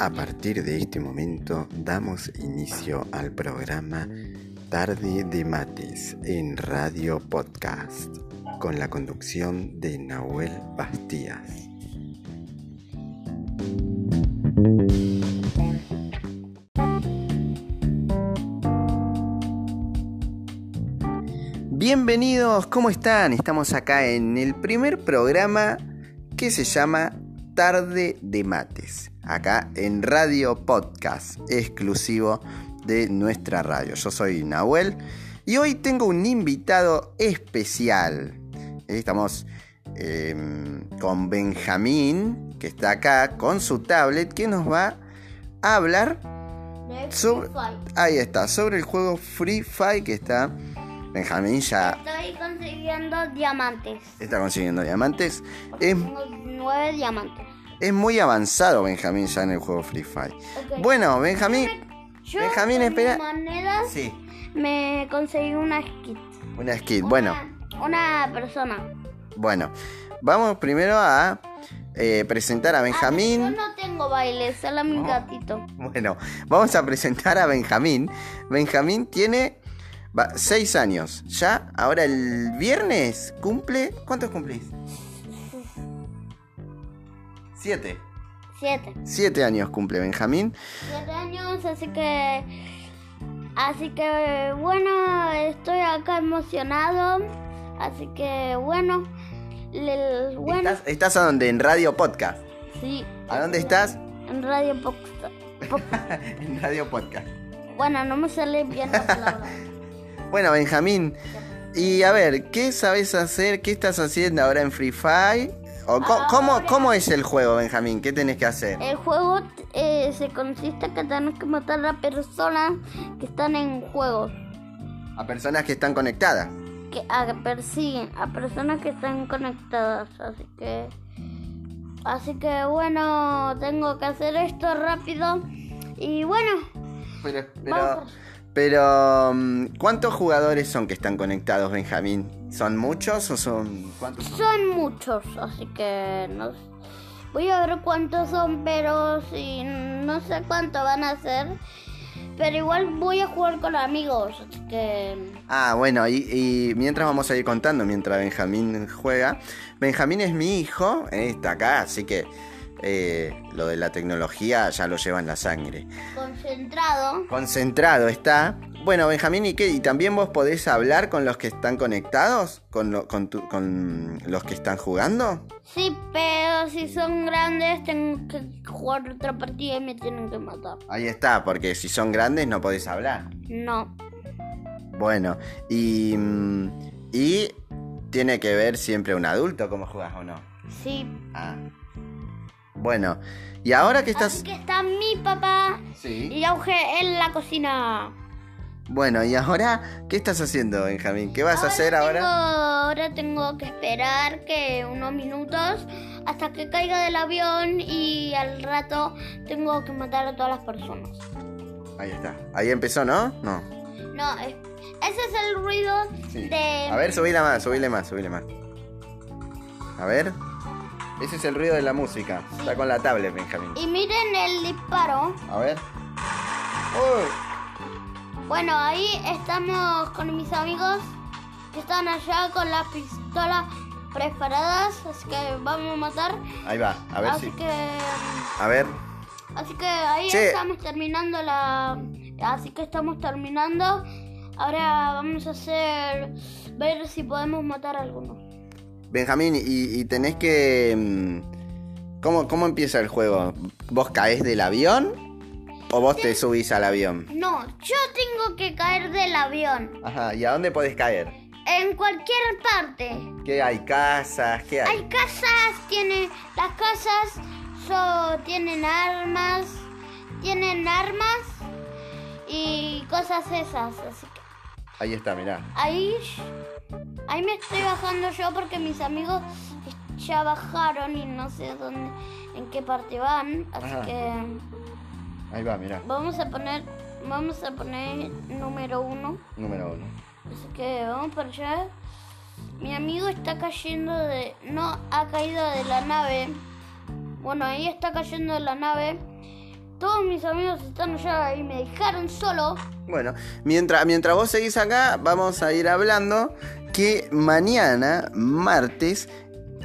A partir de este momento damos inicio al programa Tarde de Mates en Radio Podcast con la conducción de Nahuel Bastías. Bienvenidos, ¿cómo están? Estamos acá en el primer programa que se llama Tarde de Mates, acá en Radio Podcast, exclusivo de nuestra radio. Yo soy Nahuel y hoy tengo un invitado especial. Estamos em, con Benjamín, que está acá con su tablet, que nos va a hablar sobre, ahí está, sobre el juego Free Fire que está Benjamín ya. Estoy consiguiendo diamantes. Está consiguiendo diamantes. Es, tengo nueve diamantes. Es muy avanzado Benjamín ya en el juego Free Fire. Bueno, Benjamín. Yo Benjamín, espera. monedas sí. me conseguí una skit. Una skit, bueno. Una persona. Bueno, vamos primero a eh, presentar a Benjamín. Ah, yo no tengo baile, solo mi gatito. Bueno, vamos a presentar a Benjamín. Benjamín tiene Va, seis años. Ya, ahora el viernes cumple. ¿Cuántos cumplís? Siete. Siete. Siete años cumple Benjamín. Siete años, así que. Así que bueno, estoy acá emocionado. Así que bueno. bueno. ¿Estás, ¿Estás a dónde? ¿En Radio Podcast? Sí. ¿A dónde estás? En Radio Podcast. en Radio Podcast. Bueno, no me sale bien la palabra. Bueno, Benjamín, y a ver, ¿qué sabes hacer? ¿Qué estás haciendo ahora en Free Fire? O, ¿cómo, ¿Cómo es el juego, Benjamín? ¿Qué tenés que hacer? El juego eh, se consiste en que tenés que matar a personas que están en juego. ¿A personas que están conectadas? Que a, persiguen, a personas que están conectadas. Así que... Así que bueno, tengo que hacer esto rápido. Y bueno... Pero, pero... Pero, mm, ¿cuántos jugadores son que están conectados, Benjamín? ¿Son muchos o son cuántos? Son, muchos, así que no voy a ver cuántos son, pero si no sé cuánto van a ser. Pero igual voy a jugar con amigos, así que... Ah, bueno, y, mientras vamos a ir contando, mientras Benjamín juega. Benjamín es mi hijo, eh, está acá, así que eh, lo de la tecnología ya lo lleva en la sangre. Concentrado. Concentrado está. Bueno, Benjamín, ¿y qué? ¿Y también vos podés hablar con los que están conectados? ¿Con, con, ¿Con los que están jugando? Sí, pero si son grandes tengo que jugar otra partida y me tienen que matar. Ahí está, porque si son grandes no podés hablar. No. Bueno, y... Mm, y tiene que ver siempre un adulto cómo jugas o no. Sí. Ah. Bueno, y ahora que estás... Así que está mi papá sí. y Auge en la cocina. Bueno, y ahora, ¿qué estás haciendo, Benjamín? ¿Qué vas a hacer ahora? Ahora tengo que esperar que unos minutos hasta que caiga del avión y al rato tengo que matar a todas las personas. Ahí está. Ahí empezó, ¿no? No. No, ese es el ruido de... A ver, subile más, subile más, subile más. A ver. Ese es el ruido de la música. Está con la tablet, Benjamín. Y miren el disparo. A ver. Bueno, ahí estamos con mis amigos que están allá con las pistolas preparadas. Así que vamos a matar. Ahí va, a ver así que. A ver. Así que ahí estamos terminando la. Así que estamos terminando. Ahora vamos a hacer. Ver si podemos matar a alguno. Benjamín, y, tenés que... Mm, ¿Cómo, ¿Cómo empieza el juego? ¿Vos caes del avión? ¿O vos te subís al avión? No, yo tengo que caer del avión. Ajá, ¿y a dónde podés caer? En cualquier parte. ¿Qué hay? ¿Casas? ¿Qué hay? Hay casas, tiene... Las casas so, tienen armas, tienen armas y cosas esas, así que... Ahí está, mirá. Ahí Ahí me estoy bajando yo porque mis amigos ya bajaron y no sé dónde, en qué parte van, así que ahí va, mira. Vamos a poner, vamos a poner número uno. Número uno. Así que vamos para allá. Mi amigo está cayendo de, no ha caído de la nave. Bueno, ahí está cayendo de la nave todos mis amigos están allá y me dejaron solo. Bueno, mientras, mientras vos seguís acá, vamos a ir hablando que mañana, martes,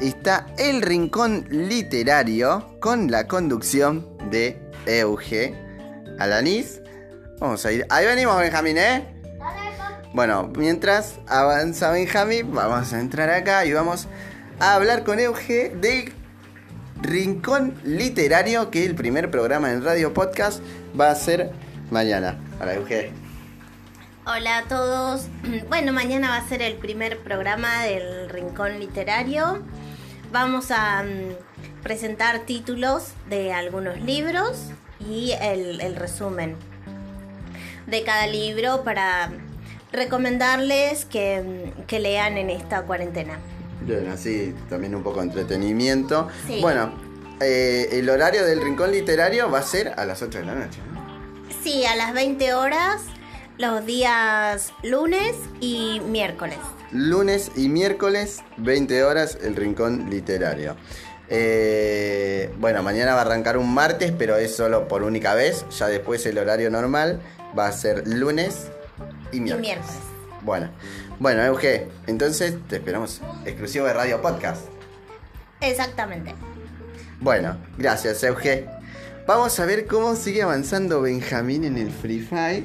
está el Rincón Literario con la conducción de Euge Alanis. Vamos a ir. Ahí venimos, Benjamín, ¿eh? Bueno, mientras avanza Benjamín, vamos a entrar acá y vamos a hablar con Euge del Rincón Literario, que el primer programa en Radio Podcast va a ser mañana. Hola, Euge. Hola a todos. Bueno, mañana va a ser el primer programa del Rincón Literario. Vamos a mm, presentar títulos de algunos libros y el, resumen de cada libro para recomendarles que, que lean en esta cuarentena. Bien, así también un poco de entretenimiento. Sí. Bueno, eh, el horario del Rincón Literario va a ser a las 8 de la noche. ¿no? Sí, a las 20 horas, los días lunes y miércoles. Lunes y miércoles, 20 horas, el Rincón Literario. Eh, bueno, mañana va a arrancar un martes, pero es solo por única vez. Ya después el horario normal va a ser lunes y Y miércoles. miércoles. Bueno, bueno, Euge, entonces te esperamos exclusivo de Radio Podcast. Exactamente. Bueno, gracias, Euge. Vamos a ver cómo sigue avanzando Benjamín en el Free Fire.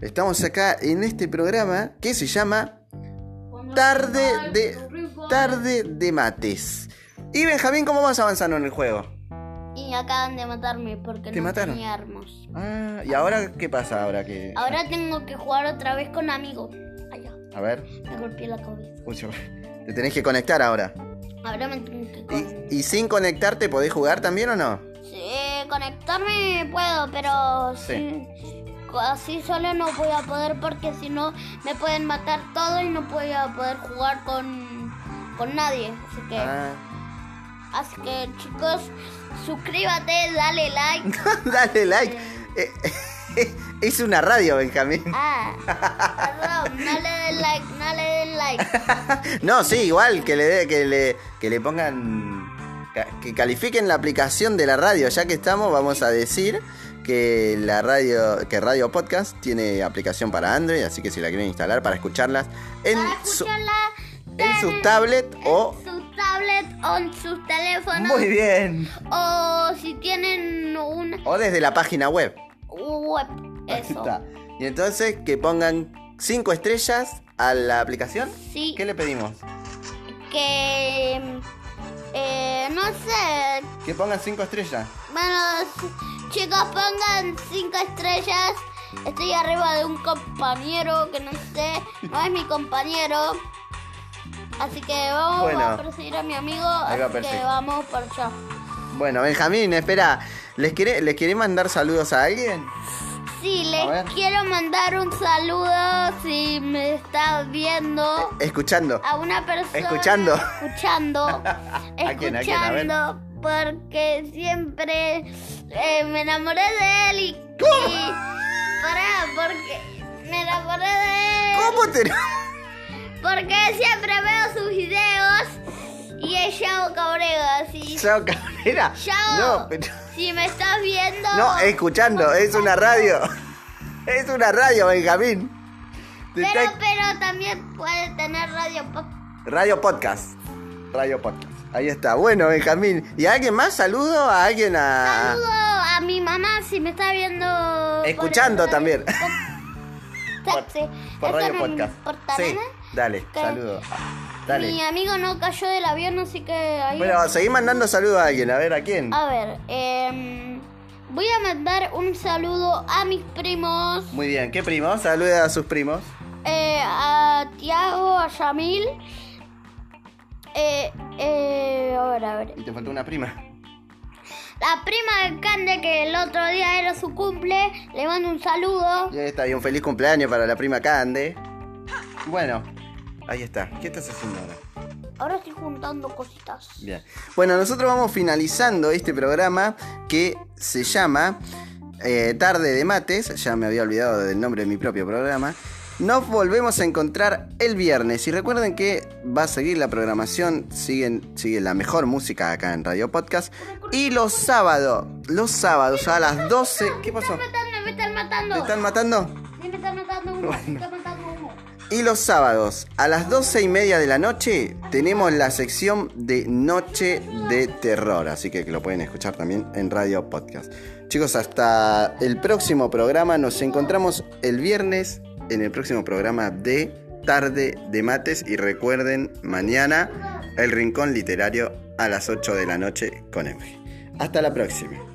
Estamos acá en este programa que se llama Tarde de Tarde de Mates. Y Benjamín, ¿cómo vas avanzando en el juego? Y acaban de matarme porque ¿Te no mataron? tenía armas. Ah, ¿y ahora qué pasa ahora que Ahora tengo que jugar otra vez con amigos. A ver, me golpeé la cabeza. te tenés que conectar ahora. Ahora me tengo que con- ¿Y, y sin conectarte podés jugar también o no? Sí, conectarme puedo, pero Sí. sí, así solo no voy a poder porque si no me pueden matar todo y no voy a poder jugar con, con nadie. Así que, Ah. así que chicos, suscríbete, dale like. Dale like. Eh, es una radio, Benjamín. Ah, perdón, no le den like, no le den like. No, sí, igual que le dé- que le que le pongan que califiquen la aplicación de la radio, ya que estamos, vamos a decir que la radio que Radio Podcast tiene aplicación para Android, así que si la quieren instalar para escucharlas en Para su, en su tablet o en su tablet o en sus teléfonos. muy bien, O si tienen una o desde la página web. Web. Ahí Eso. está. Y entonces que pongan cinco estrellas a la aplicación. Sí. ¿Qué le pedimos? que eh, no sé Que pongan cinco estrellas. bueno chicos pongan cinco estrellas estoy arriba de un compañero que no sé no es mi compañero así que vamos Bueno. a perseguir a mi amigo así que vamos por allá Bueno, Benjamín, espera. ¿Les quiere, ¿Les quiere mandar saludos a alguien? sí les quiero mandar un saludo si me estás viendo Escuchando. a una persona Escuchando. escuchando ¿A quién, a quién? A ver. escuchando porque siempre eh, me enamoré de él y, y pará porque me enamoré de él ¿Cómo te.? porque siempre veo sus videos y es Yao Cabrera Chao, Cabrera. Yao, No, pero. Si me estás viendo No, escuchando. Es una radio. Es una radio, Benjamín. Pero pero también puede tener radio po- Radio Podcast. Radio Podcast. Ahí está. Bueno, Benjamín. ¿Y a alguien más? ¿Saludo a alguien a.? saludo a mi mamá si me está viendo Escuchando también. Por, Por ¿Está Radio Podcast. por Sí. Dale, ¿Qué? Mi amigo no cayó del avión, así que ahí... Bueno, seguí mandando saludos a alguien. A ver, ¿a quién? A ver, em, voy a mandar un saludo a mis primos, Muy bien. ¿Qué primo? Saluda a sus primos. eh, a Tiago, a Yamil. Eh, eh, a ver, a ver. Y te faltó una prima. La prima de Cande, que el otro día era su cumple, le mando un saludo. Y ahí está, y un feliz cumpleaños para la prima Cande. Bueno, ahí está. ¿Qué estás haciendo ahora? Ahora estoy juntando cositas. Bien. Bueno, nosotros vamos finalizando este programa que se llama eh, Tarde de Mates. Ya me había olvidado del nombre de mi propio programa. Nos volvemos a encontrar el viernes y recuerden que va a seguir la programación, siguen, sigue la mejor música acá en Radio Podcast. Y los sábados, los sábados a las 12... ¿Qué pasó? Me están, me están matando. ¿Te están matando? Me están matando. Me están matando. Y los sábados a las 12 y media de la noche tenemos la sección de Noche de Terror, así que lo pueden escuchar también en Radio Podcast. Chicos, hasta el próximo programa, nos encontramos el viernes en el próximo programa de Tarde de Mates y recuerden mañana el Rincón Literario a las 8 de la noche con Euge. Hasta la próxima.